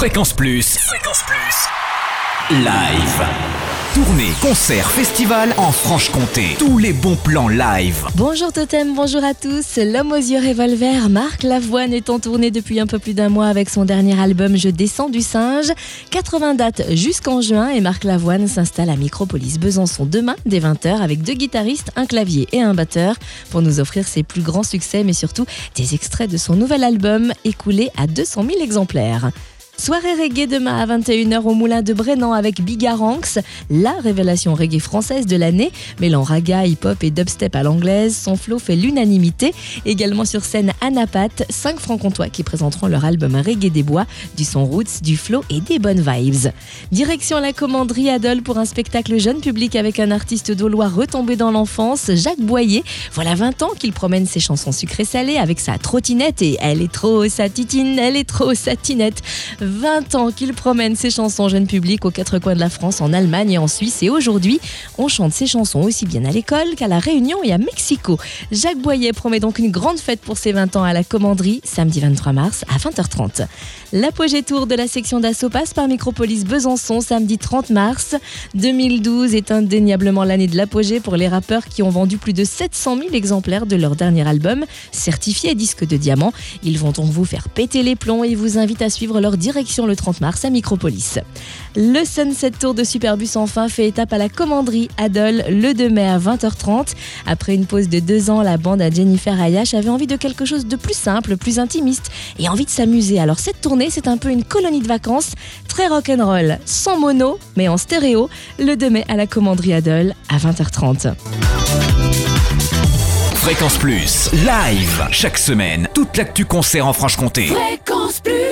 Fréquence Plus. Fréquence Plus. Live. Tournée, concert, festival en Franche-Comté. Tous les bons plans live. Bonjour Totem, bonjour à tous. L'homme aux yeux revolver, Marc Lavoine, est en tournée depuis un peu plus d'un mois avec son dernier album Je descends du singe. 80 dates jusqu'en juin et Marc Lavoine s'installe à Micropolis Besançon demain dès 20h avec deux guitaristes, un clavier et un batteur pour nous offrir ses plus grands succès mais surtout des extraits de son nouvel album écoulé à 200 000 exemplaires. Soirée reggae demain à 21h au Moulin de Brennan avec Bigaranx, la révélation reggae française de l'année, mêlant raga, hip-hop et dubstep à l'anglaise. Son flow fait l'unanimité. Également sur scène Anapat, cinq francs-comtois qui présenteront leur album Reggae des Bois, du son roots, du flow et des bonnes vibes. Direction la commanderie Adol pour un spectacle jeune public avec un artiste daulois retombé dans l'enfance, Jacques Boyer. Voilà 20 ans qu'il promène ses chansons sucrées-salées avec sa trottinette et elle est trop sa titine, elle est trop sa tinette. 20 ans qu'il promène ses chansons jeunes public aux quatre coins de la France, en Allemagne et en Suisse. Et aujourd'hui, on chante ses chansons aussi bien à l'école qu'à la Réunion et à Mexico. Jacques Boyer promet donc une grande fête pour ses 20 ans à la commanderie, samedi 23 mars à 20h30. L'apogée tour de la section d'assaut passe par Micropolis Besançon, samedi 30 mars. 2012 est indéniablement l'année de l'apogée pour les rappeurs qui ont vendu plus de 700 000 exemplaires de leur dernier album, certifié disque de diamant. Ils vont donc vous faire péter les plombs et vous invitent à suivre leur direction le 30 mars à Micropolis. Le Sunset Tour de Superbus enfin fait étape à la commanderie Adol le 2 mai à 20h30. Après une pause de deux ans, la bande à Jennifer Ayash avait envie de quelque chose de plus simple, plus intimiste et envie de s'amuser. Alors cette tournée, c'est un peu une colonie de vacances très rock'n'roll, sans mono mais en stéréo, le 2 mai à la commanderie Adol à 20h30. Fréquence Plus, live, chaque semaine, toute l'actu concert en Franche-Comté. Fréquence Plus